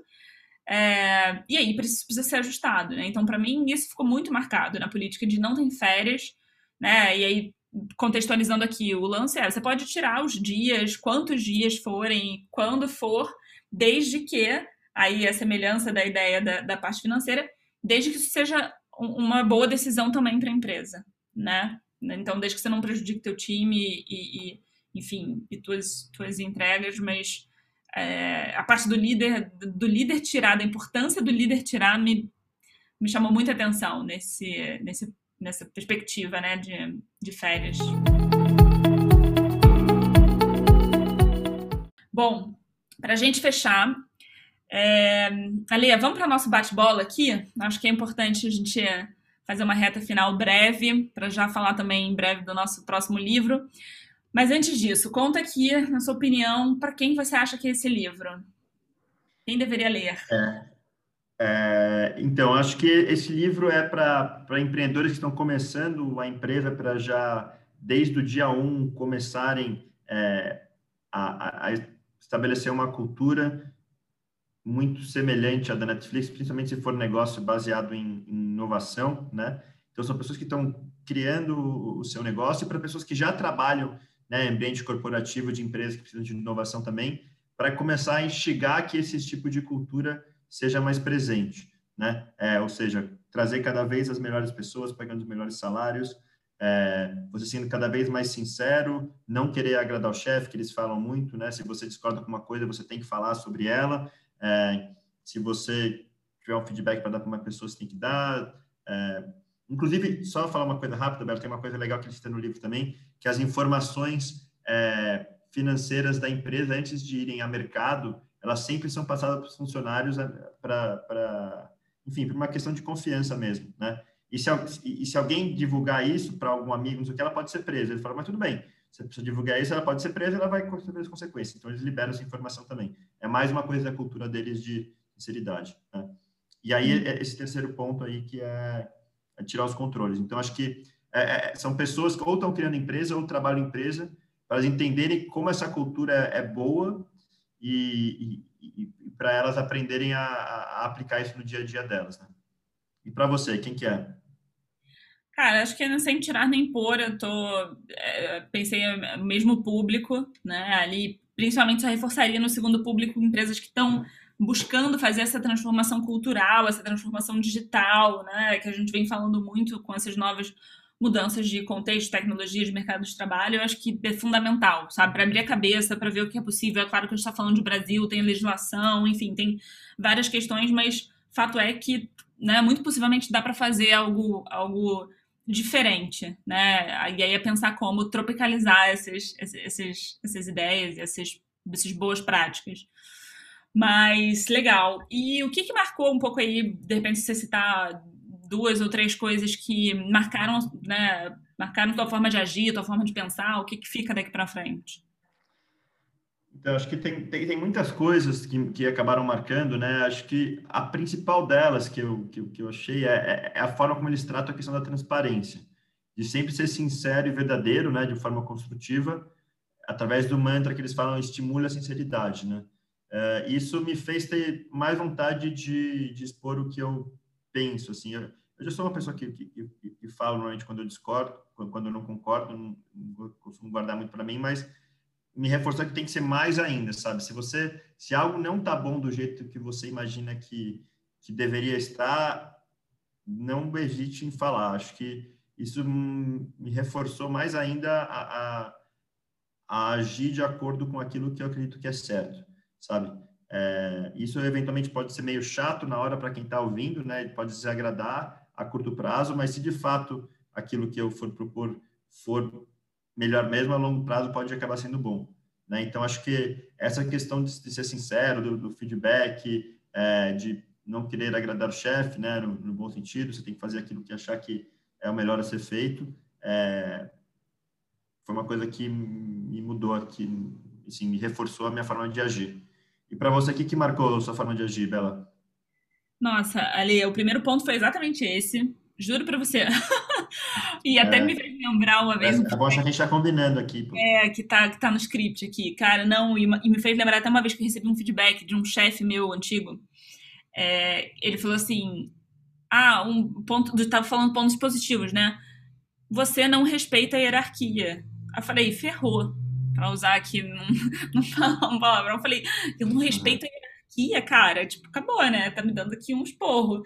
É, e aí precisa, precisa ser ajustado. Né? Então, para mim, isso ficou muito marcado na política de não ter férias. Né? E aí contextualizando aqui, o lance é: você pode tirar os dias, quantos dias forem, quando for, desde que, aí a semelhança da ideia da, da parte financeira, desde que isso seja uma boa decisão também para a empresa, né? Então, desde que você não prejudique teu time e, e enfim, e tuas, tuas entregas, mas é, a parte do líder, do líder tirar, da importância do líder tirar, me, me chamou muita atenção nesse, nesse nessa perspectiva né, de, de férias. Bom, para a gente fechar, é... Ale, vamos para o nosso bate-bola aqui? Acho que é importante a gente fazer uma reta final breve, para já falar também em breve do nosso próximo livro. Mas antes disso, conta aqui, na sua opinião, para quem você acha que é esse livro? Quem deveria ler? É, é, então, acho que esse livro é para empreendedores que estão começando a empresa para já, desde o dia um, começarem é, a, a, estabelecer uma cultura muito semelhante à da Netflix, principalmente se for negócio baseado em, em inovação, né? Então, são pessoas que estão criando o seu negócio e para pessoas que já trabalham né, em ambiente corporativo de empresas que precisam de inovação também, para começar a instigar que esse tipo de cultura seja mais presente, né? É, ou seja, trazer cada vez as melhores pessoas, pagando os melhores salários, é, você sendo cada vez mais sincero, não querer agradar o chefe, que eles falam muito, né? Se você discorda com uma coisa, você tem que falar sobre ela. É, se você tiver um feedback para dar para uma pessoa, você tem que dar. É, inclusive, só falar uma coisa rápida, Beto, tem uma coisa legal que ele cita no livro também, que as informações é, financeiras da empresa, antes de irem a mercado, elas sempre são passadas para os funcionários é, para, enfim, por uma questão de confiança mesmo, né? E se, e se alguém divulgar isso para algum amigo, não sei o que, ela pode ser presa. Ele fala, mas tudo bem, se a pessoa divulgar isso, ela pode ser presa, ela vai sofrer as consequências. Então, eles liberam essa informação também. É mais uma coisa da cultura deles de sinceridade. Né? E aí, é esse terceiro ponto aí, que é, é tirar os controles. Então, acho que é, é, são pessoas que ou estão criando empresa ou trabalham em empresa para elas entenderem como essa cultura é boa e, e, e para elas aprenderem a, a, aplicar isso no dia a dia delas. Né? E para você, quem que é? Cara, acho que é sem tirar nem pôr, eu tô. É, pensei no mesmo público, né? Ali, principalmente, só reforçaria no segundo público empresas que estão buscando fazer essa transformação cultural, essa transformação digital, né? Que a gente vem falando muito com essas novas mudanças de contexto, tecnologia, de mercado de trabalho, eu acho que é fundamental, sabe? Para abrir a cabeça, para ver o que é possível. É claro que a gente está falando de Brasil, tem legislação, enfim, tem várias questões, mas fato é que, né, muito possivelmente dá para fazer algo, algo diferente, né? E aí é pensar como tropicalizar esses, esses, essas ideias, essas, essas boas práticas. Mas legal. E o que, que marcou um pouco aí, de repente, você citar duas ou três coisas que marcaram, né, marcaram tua forma de agir, tua forma de pensar, o que, que fica daqui para frente? Então, acho que tem, tem, tem muitas coisas que, que acabaram marcando, né? Acho que a principal delas que eu, que, que eu achei é, é, é a forma como eles tratam a questão da transparência, de sempre ser sincero e verdadeiro, né? De forma construtiva, através do mantra que eles falam, estimula a sinceridade, né? É, isso me fez ter mais vontade de, de expor o que eu penso, assim. Eu, eu já sou uma pessoa que, que, que, que falo normalmente quando eu discordo, quando eu não concordo, não, não costumo guardar muito para mim, mas me reforçou que tem que ser mais ainda, sabe? Se você, se algo não tá bom do jeito que você imagina que, que deveria estar, não hesite em falar. Acho que isso me reforçou mais ainda a, a, a agir de acordo com aquilo que eu acredito que é certo, sabe? É, isso eventualmente pode ser meio chato na hora para quem está ouvindo, né? Pode desagradar a curto prazo, mas se de fato aquilo que eu for propor for melhor mesmo, a longo prazo pode acabar sendo bom. Né? Então, acho que essa questão de, de ser sincero, do, do feedback, é, de não querer agradar o chefe, né, no, no, bom sentido, você tem que fazer aquilo que achar que é o melhor a ser feito, é, foi uma coisa que me mudou aqui, assim, me reforçou a minha forma de agir. E para você, o que, que marcou a sua forma de agir, Bela? Nossa, Ali, o primeiro ponto foi exatamente esse. Juro para você. e até é. me fez lembrar uma vez. É, é bom a gente está combinando aqui. Pô. É, que tá, que tá no script aqui. Cara, não, e, e, me fez lembrar até uma vez que eu recebi um feedback de um chefe meu antigo. É, ele falou assim: Ah, um ponto. Tava falando pontos positivos, né? Você não respeita a hierarquia. Eu falei, ferrou. Pra usar aqui, não, falar um palavrão. Eu falei, eu não respeito a hierarquia, cara. Tipo, acabou, né? Tá me dando aqui um esporro.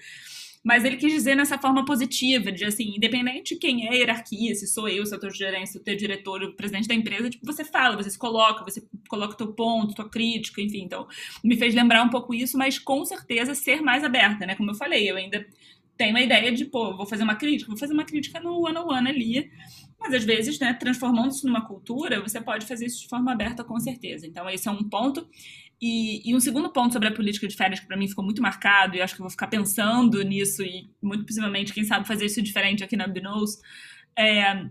Mas ele quis dizer nessa forma positiva, de assim, independente de quem é a hierarquia, se sou eu, se o teu gerente, se o teu diretor, o presidente da empresa, tipo, você fala, você se coloca, você coloca o teu ponto, tua crítica, enfim. Então, me fez lembrar um pouco isso, mas com certeza ser mais aberta, né? Como eu falei, eu ainda tenho a ideia de, pô, vou fazer uma crítica, vou fazer uma crítica no one-on-one -on -one ali, mas às vezes, né, transformando isso numa cultura, você pode fazer isso de forma aberta com certeza. Então, esse é um ponto. E, e, um segundo ponto sobre a política de férias que para mim ficou muito marcado, e acho que eu vou ficar pensando nisso, e muito possivelmente, quem sabe, fazer isso diferente aqui na Binous, é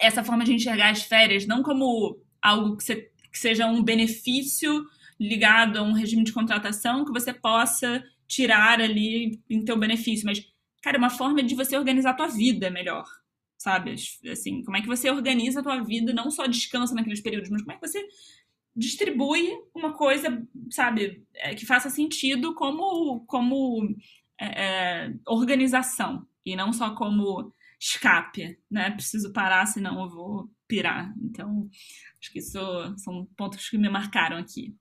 essa forma de enxergar as férias não como algo que, você, que seja um benefício ligado a um regime de contratação que você possa tirar ali em teu benefício, mas, cara, é uma forma de você organizar a tua vida melhor, sabe? Assim, como é que você organiza a tua vida, não só descansa naqueles períodos, mas como é que você distribui uma coisa, sabe, é, que faça sentido como, como é, é, organização e não só como escape, né? Preciso parar, senão eu vou pirar. Então, acho que isso são pontos que me marcaram aqui.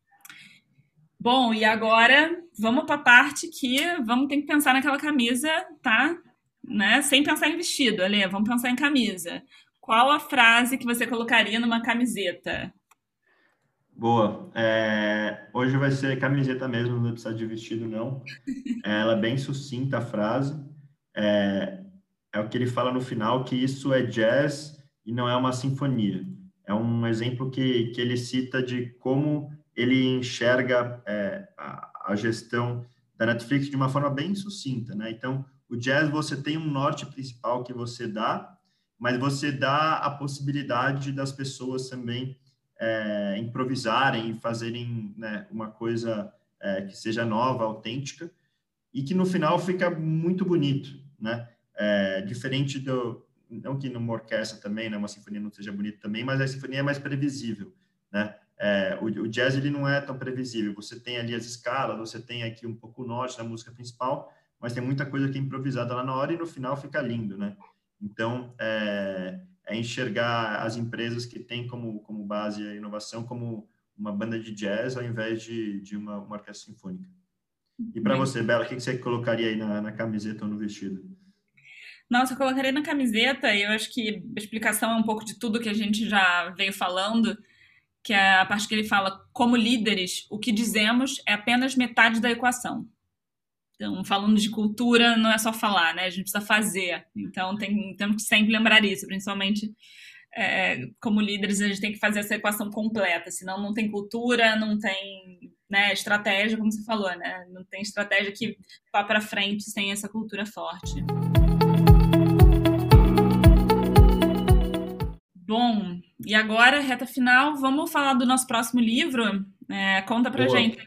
Bom, e agora vamos para a parte que vamos ter que pensar naquela camisa, tá? né? Sem pensar em vestido, Ale, vamos pensar em camisa. Qual a frase que você colocaria numa camiseta? Boa. É, hoje vai ser camiseta mesmo, não vai precisar de vestido, não. Ela é bem sucinta a frase. É, é o que ele fala no final, que isso é jazz e não é uma sinfonia. É um exemplo que, que ele cita de como ele enxerga é, a, a, gestão da Netflix de uma forma bem sucinta, né? Então, o jazz você tem um norte principal que você dá, mas você dá a possibilidade das pessoas também é, improvisarem e fazerem né, uma coisa é, que seja nova, autêntica e que no final fica muito bonito, né? É, diferente do não que numa orquestra também, né, uma sinfonia não seja bonita também, mas a sinfonia é mais previsível, né? É, o, o, jazz ele não é tão previsível. Você tem ali as escalas, você tem aqui um pouco o norte da música principal, mas tem muita coisa que é improvisada lá na hora e no final fica lindo, né? Então, é, é enxergar as empresas que têm como, como base a inovação como uma banda de jazz ao invés de, de uma, uma orquestra sinfônica. E para você, Bela, o que você colocaria aí na, na camiseta ou no vestido? Nossa, eu colocaria na camiseta, e eu acho que a explicação é um pouco de tudo que a gente já veio falando, que é a parte que ele fala, como líderes, o que dizemos é apenas metade da equação. Então, falando de cultura, não é só falar, né? A gente precisa fazer. Então, tem, temos que sempre lembrar isso, principalmente é, como líderes, a gente tem que fazer essa equação completa, senão não tem cultura, não tem né, estratégia, como você falou, né? Não tem estratégia que vá para frente sem essa cultura forte. Bom, e agora, reta final, vamos falar do nosso próximo livro? É, conta pra Boa. gente.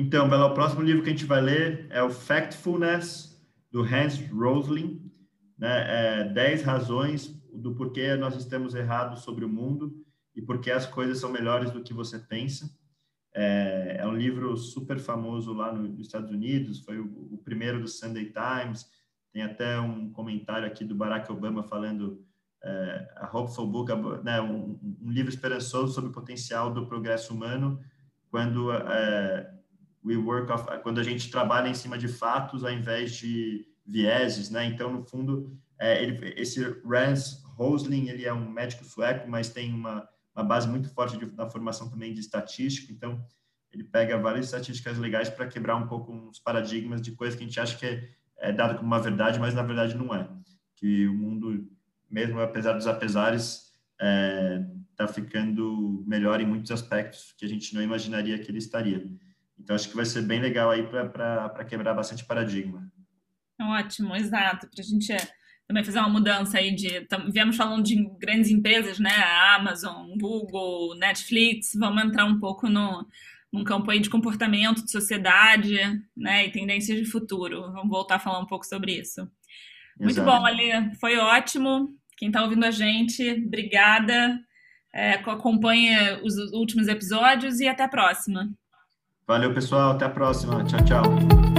Então, Bela, o próximo livro que a gente vai ler é o Factfulness, do Hans Rosling, né? É, 10 razões do porquê nós estamos errados sobre o mundo e porquê as coisas são melhores do que você pensa. É, é um livro super famoso lá no, nos Estados Unidos, foi o, o, primeiro do Sunday Times, tem até um comentário aqui do Barack Obama falando é, a Hopeful Book, né, um, um, livro esperançoso sobre o potencial do progresso humano quando é, we work quando a gente trabalha em cima de fatos ao invés de vieses, né? Então, no fundo, é, ele, esse Rans Rosling, ele é um médico sueco, mas tem uma, uma base muito forte de, na formação também de estatística. Então, ele pega várias estatísticas legais para quebrar um pouco os paradigmas de coisas que a gente acha que é, é dado como uma verdade, mas na verdade não é. Que o mundo, mesmo apesar dos apesares, está é, tá ficando melhor em muitos aspectos que a gente não imaginaria que ele estaria. Então, acho que vai ser bem legal aí para quebrar bastante paradigma. Ótimo, exato. Para a gente também fazer uma mudança aí de. Viemos falando de grandes empresas, né? Amazon, Google, Netflix. Vamos entrar um pouco no, num campo aí de comportamento, de sociedade, né? E tendências de futuro. Vamos voltar a falar um pouco sobre isso. Exato. Muito bom, Ali. Foi ótimo. Quem está ouvindo a gente, obrigada. É, acompanhe os últimos episódios e até a próxima. Valeu, pessoal. Até a próxima. Tchau, tchau.